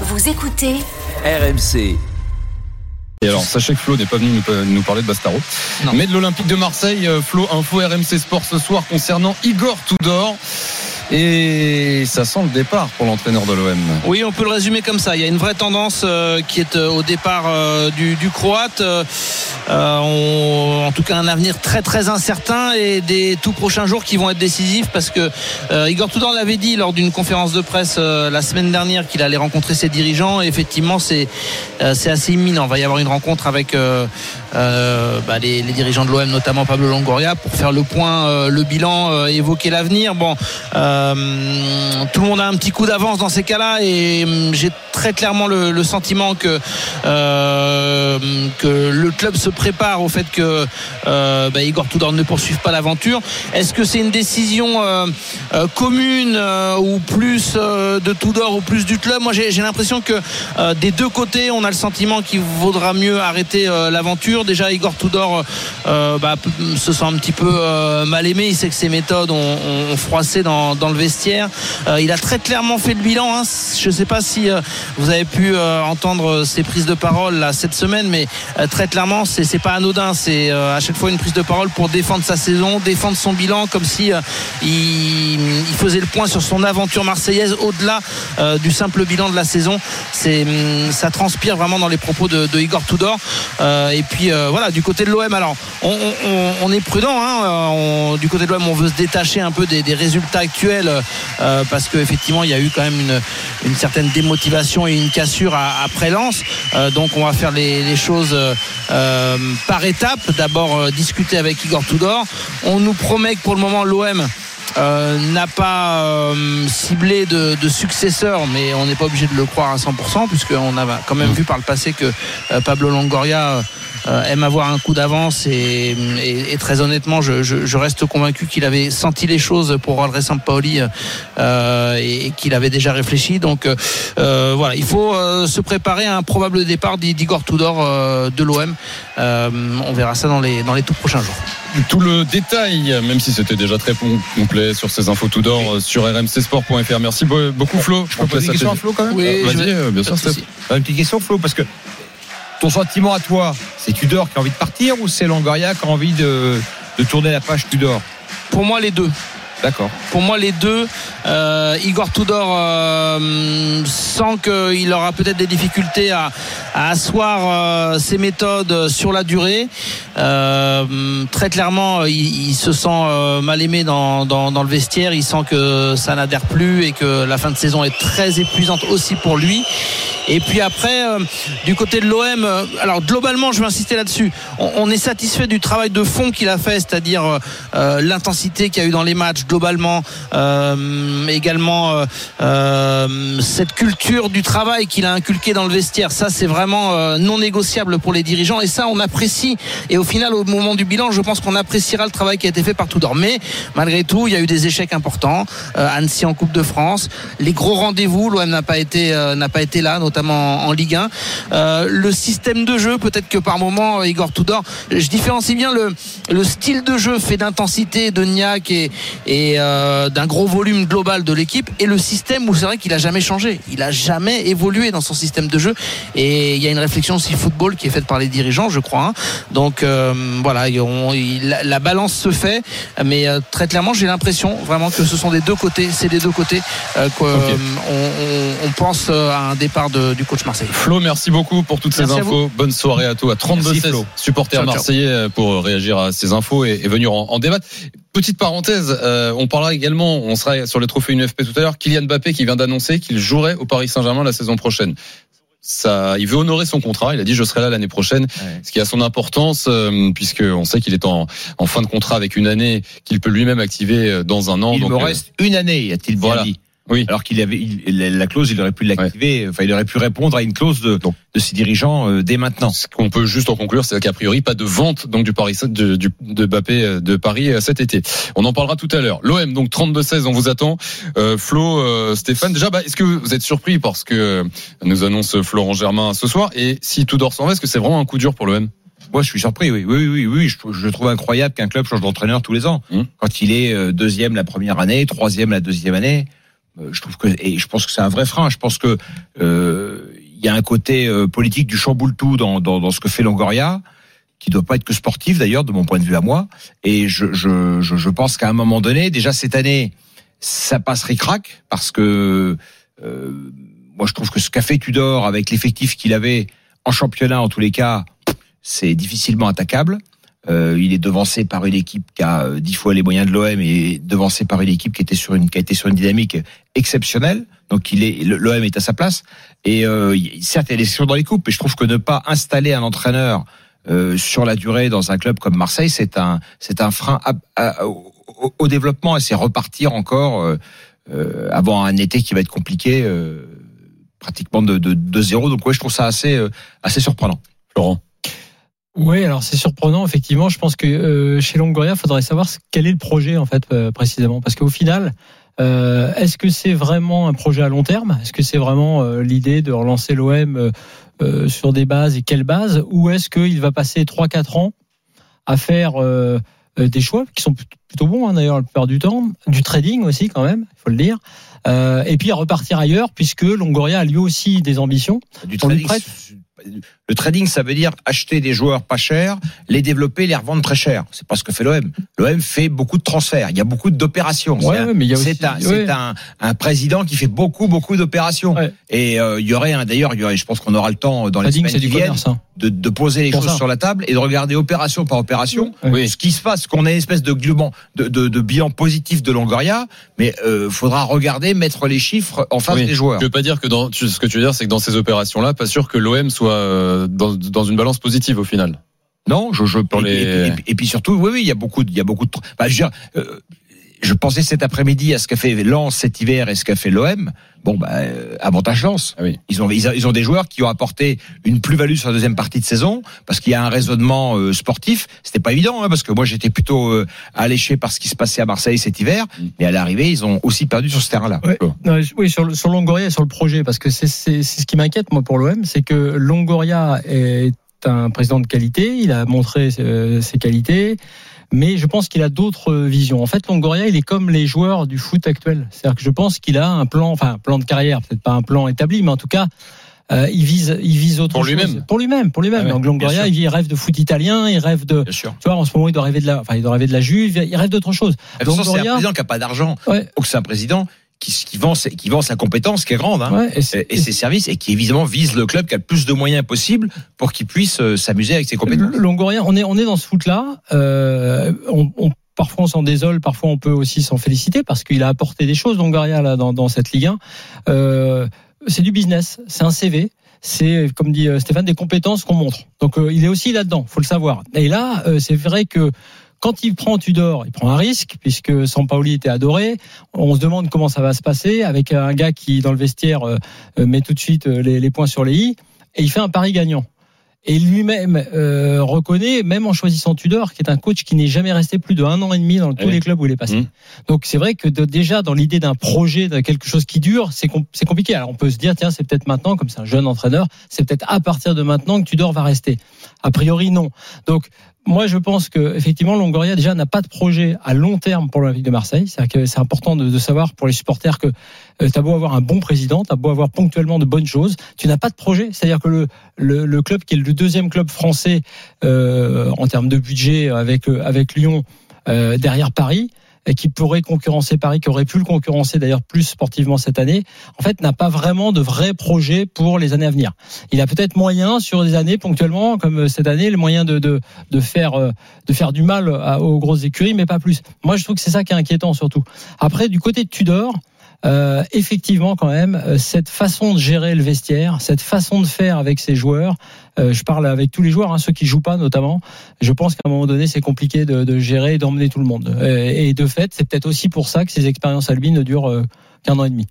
Vous écoutez RMC. Et alors, sachez que Flo n'est pas venu nous, parler de Bastaro, Non. mais de l'Olympique de Marseille. Euh, Flo, info RMC Sport ce soir concernant Igor Tudor. Et ça sent le départ pour l'entraîneur de l'OM. Oui, on peut le résumer comme ça. Il y a une vraie tendance euh, qui est euh, au départ euh, du, du Croate. Euh, euh, on- en tout cas, un avenir très très incertain et des tout prochains jours qui vont être décisifs parce que euh, Igor Tudor l'avait dit lors d'une conférence de presse euh, la semaine dernière qu'il allait rencontrer ses dirigeants. Et effectivement, c'est c'est assez imminent. Il va y avoir une rencontre avec euh, bah, les, dirigeants de l'OM, notamment Pablo Longoria, pour faire le point, euh, le bilan, euh, évoquer l'avenir. Bon, tout le monde a un petit coup d'avance dans ces cas-là et hum, j'ai très clairement le, sentiment que que le club se prépare au fait que bah, Igor Tudor ne poursuive pas l'aventure. Est-ce que c'est une décision commune ou plus de Tudor ou plus du club? Moi, j'ai l'impression que des deux côtés, on a le sentiment qu'il vaudra mieux arrêter euh, Déjà, Igor Tudor euh, bah, se sent un petit peu euh, mal aimé. Il sait que ses méthodes ont, froissé dans, le vestiaire. Euh, il a très clairement fait le bilan. hein. Je ne sais pas si vous avez pu entendre ses prises de parole cette semaine, mais très clairement, c'est c'est pas anodin. C'est à chaque fois une prise de parole pour défendre sa saison, défendre son bilan, comme si il, faisait le point sur son aventure marseillaise au-delà du simple bilan de la saison. Hum, ça transpire vraiment dans les propos de, Igor Tudor. Euh, et puis euh, voilà, du côté de l'OM, alors on, est prudent. hein, euh, du côté de l'OM, on veut se détacher un peu des, résultats actuels parce qu'effectivement, il y a eu quand même une, certaine démotivation et une cassure après Lens. Donc on va faire les, les choses par étapes. D'abord discuter avec Igor Tudor. On nous promet que pour le moment l'OM euh, n'a pas euh, ciblé de, de successeur, mais on n'est pas obligé de le croire à 100%, puisqu'on a quand même vu par le passé que euh, Pablo Longoria euh, aime avoir un coup d'avance et, et- et très honnêtement, je, je- je reste convaincu qu'il avait senti les choses pour André Sampaoli euh, et, et qu'il avait déjà réfléchi. Donc euh, voilà, il faut euh, se préparer à un probable départ d'Igor Tudor euh, de l'OM. Euh, on verra ça dans les, dans les tout prochains jours. Tout le détail, même si c'était déjà très com- complet sur ces infos tout d'or euh, sur rmcsport.fr. Merci be- beaucoup Flo. Je poser une question à Flo quand même Oui, Euh, Vas-y, euh, bien sûr, Steph. souci. Une petite question Flo parce que ton sentiment à toi, c'est Tudor qui a envie de partir ou c'est Longoria qui a envie de, de tourner la page Tudor? Pour moi, les deux. D'accord. Pour moi, les deux, euh, Igor Tudor euh, sent qu'il aura peut-être des difficultés à, à asseoir euh, ses méthodes sur la durée. Euh, très clairement, il, il se sent euh, mal aimé dans, dans, dans le vestiaire. Il sent que ça n'adhère plus et que la fin de saison est très épuisante aussi pour lui. Et puis après, euh, du côté de l'OM, euh, alors globalement, je vais insister là-dessus. On, est satisfait du travail de fond qu'il a fait, c'est-à-dire euh, l'intensité qu'il y a eu dans les matchs globalement, également cette culture du travail qu'il a inculqué dans le vestiaire. Ça, c'est vraiment non négociable pour les dirigeants et ça, on apprécie. Et au final, au moment du bilan, je pense qu'on appréciera le travail qui a été fait par Tudor. Mais malgré tout, il y a eu des échecs importants. Annecy en Coupe de France, les gros rendez-vous, l'OM n'a pas été pas été là, en Ligue 1. Euh, le système de jeu, peut-être que par moment, euh, Igor Tudor, je différencie bien le, le style de jeu fait d'intensité, de niaque et, et euh, d'un gros volume global de l'équipe et le système où c'est vrai qu'il a jamais changé. Il a jamais évolué dans son système de jeu et il y a une réflexion aussi football qui est faite par les dirigeants, je crois. hein. Donc euh, voilà, il- on- il- la, la balance se fait, mais très clairement, j'ai l'impression vraiment que ce sont des deux côtés, c'est des deux côtés qu'on on, on pense à un départ de- du coach Marseille. Flo, merci beaucoup pour toutes ces Merci infos. Bonne soirée à toi. 32 Merci, 16 Flo. supporters Ciao, ciao. marseillais euh, pour réagir à ces infos et, et venir en, en débattre. Petite parenthèse, euh, on parlera également, on sera sur les trophées UNFP tout à l'heure, Kylian Mbappé qui vient d'annoncer qu'il jouerait au Paris Saint-Germain la saison prochaine. Ça, il veut honorer son contrat. Il a dit je serai là l'année prochaine, Ouais. ce qui a son importance euh, puisque on sait qu'il est en, en fin de contrat avec une année qu'il peut lui-même activer euh, dans un an. Il Donc, me euh, reste une année, a-t-il voilà. dit. Oui. Alors qu'il avait il- la la clause, il aurait pu l'activer. Enfin, il aurait pu répondre à une clause de, de ses dirigeants euh, dès maintenant. Ce qu'on peut juste en conclure, c'est qu'a priori pas de vente donc du Paris de, du, de Mbappé euh, de Paris euh, cet été. On en parlera tout à l'heure. L'OM donc 32-16, on vous attend. Euh, Flo, euh, Stéphane, déjà, bah, est-ce que vous êtes surpris parce que euh, nous annonce Florent Germain ce soir? Et si tout dort s'en va, est-ce que c'est vraiment un coup dur pour l'OM Moi, je suis surpris. Oui, oui, oui, oui. Je, je trouve incroyable qu'un club change d'entraîneur tous les ans. Hum. Quand il est deuxième la première année, troisième la deuxième année. Euh, Je trouve que et je pense que c'est un vrai frein. Je pense que euh, il y a un côté euh, politique du chamboule tout dans, dans, dans ce que fait Longoria qui doit pas être que sportif d'ailleurs de mon point de vue à moi et je je, je, je pense qu'à un moment donné déjà cette année ça passe ric-rac parce que euh, moi je trouve que ce qu'a fait Tudor avec l'effectif qu'il avait en championnat en tous les cas c'est difficilement attaquable euh, il est devancé par une équipe qui a euh, dix fois les moyens de l'OM et devancé par une équipe qui était sur une qui a été sur une dynamique exceptionnelle. Donc il est l'OM est à sa place et euh, certes il y a des sessions dans les coupes, mais je trouve que ne pas installer un entraîneur euh, sur la durée dans un club comme Marseille, c'est un c'est un frein à, à, au, au, développement et c'est repartir encore euh, euh, avant un été qui va être compliqué pratiquement de, de, de, zéro. Donc ouais, je trouve ça assez assez surprenant. Florent. Oui, alors c'est surprenant, effectivement. Je pense que euh, chez Longoria, il faudrait savoir quel est le projet, en fait, euh, précisément. Parce qu'au final, euh, est-ce que c'est vraiment un projet à long terme? Est-ce que c'est vraiment euh, l'idée de relancer l'OM euh, sur des bases et quelles bases? Ou est-ce qu'il va passer 3-4 ans à faire des choix qui sont plutôt bons, hein, d'ailleurs, la plupart du temps, du trading aussi, quand même, il faut le dire. et puis à repartir ailleurs, puisque Longoria a lui aussi des ambitions. Du trading, le trading, ça veut dire acheter des joueurs pas chers, les développer, les revendre très cher. C'est pas ce que fait l'OM. L'OM fait beaucoup de transferts. Il y a beaucoup d'opérations. c'est un, un, président qui fait beaucoup, beaucoup d'opérations. Et euh, il y aurait, d'ailleurs, je pense qu'on aura le temps dans les semaines qui viennent hein. de, de, poser les choses sur la table et de regarder opération par opération ce qui se passe. Qu'on ait une espèce de globan, de, de, de, bilan positif de Longoria, mais euh, faudra regarder, mettre les chiffres en face des joueurs. Je veux pas dire que dans ce que tu veux dire, c'est que dans ces opérations-là, pas sûr que l'OM soit euh, dans, dans une balance positive au final. Non, je, je et, les... et, puis surtout, oui, oui, il y a beaucoup, il y a beaucoup de. Bah, je, dire, euh, je pensais cet après-midi à ce qu'a fait Lens cet hiver et ce qu'a fait l'OM. Bon, bah, euh, avantage Lens. Ah oui. Ils ont, ils, ont des joueurs qui ont apporté une plus-value sur la deuxième partie de saison parce qu'il y a un raisonnement euh, sportif. C'était pas évident, hein, parce que moi j'étais plutôt euh, alléché par ce qui se passait à Marseille cet hiver. Mm. Mais à l'arrivée, ils ont aussi perdu sur ce terrain-là. oui, sur, sur Longoria et sur le projet, parce que c'est ce qui m'inquiète moi pour l'OM, c'est que Longoria est un président de qualité. Il a montré ses qualités mais je pense qu'il a d'autres visions. En fait, Longoria, il est comme les joueurs du foot actuel. C'est-à-dire que je pense qu'il a un plan, enfin un plan de carrière, peut-être pas un plan établi, mais en tout cas, euh, il vise, il vise autre pour chose. Lui-même. Pour lui-même, pour lui-même. Ah Donc Longoria, il rêve de foot italien, il rêve de. Bien sûr. Tu vois, en ce moment, il doit rêver de la, enfin, il doit rêver de la Juve, il rêve d'autre chose. Longoria, c'est un président qui a pas d'argent. Ouais. Ou que c'est un président qui, qui, vend, qui vend sa compétence, qui est grande, hein, ouais, et, et, ses services, et qui évidemment vise le club qui a le plus de moyens possibles pour qu'il puisse euh, s'amuser avec ses compétences. Longoria, on est, on est dans ce foot-là. Euh, on, on Parfois on s'en désole, parfois on peut aussi s'en féliciter parce qu'il a apporté des choses, Longoria, là, dans, dans cette Ligue 1. Euh, c'est du business, c'est un CV c'est comme dit euh, Stéphane des compétences qu'on montre. Donc euh, il est aussi là-dedans, faut le savoir. Et là, euh, c'est vrai que quand il prend Tudor, il prend un risque puisque Sampaoli était adoré. On se demande comment ça va se passer avec un gars qui dans le vestiaire met tout de suite les, les points sur les i et il fait un pari gagnant et lui-même euh, reconnaît, même en choisissant Tudor, qui est un coach qui n'est jamais resté plus de un an et demi dans tous les clubs où il est passé. Mmh. Donc c'est vrai que de, déjà dans l'idée d'un projet, de quelque chose qui dure, c'est c'est compliqué. Alors on peut se dire tiens c'est peut-être maintenant, comme c'est un jeune entraîneur, c'est peut-être à partir de maintenant que Tudor va rester. A priori non. Donc moi, je pense que effectivement, Longoria déjà n'a pas de projet à long terme pour l'Olympique de Marseille. C'est que c'est important de, savoir pour les supporters que euh, tu as beau avoir un bon président, tu as beau avoir ponctuellement de bonnes choses, tu n'as pas de projet. C'est-à-dire que le, club qui est le deuxième club français euh, en termes de budget avec euh, avec Lyon euh, derrière Paris, qui pourrait concurrencer Paris, qui aurait pu le concurrencer d'ailleurs plus sportivement cette année, en fait, n'a pas vraiment de vrai projet pour les années à venir. Il a peut-être moyen sur des années ponctuellement, comme cette année, le moyen de, de, de faire euh, de faire du mal aux grosses écuries, mais pas plus. Moi, je trouve que c'est ça qui est inquiétant surtout. Après, du côté de Tudor, euh, effectivement quand même euh, cette façon de gérer le vestiaire, cette façon de faire avec ses joueurs. Euh, je parle avec tous les joueurs, hein, ceux qui jouent pas notamment. Je pense qu'à un moment donné, c'est compliqué de, gérer et d'emmener tout le monde. Et, et de fait, c'est peut-être aussi pour ça que ces expériences à lui ne durent qu'un an et demi.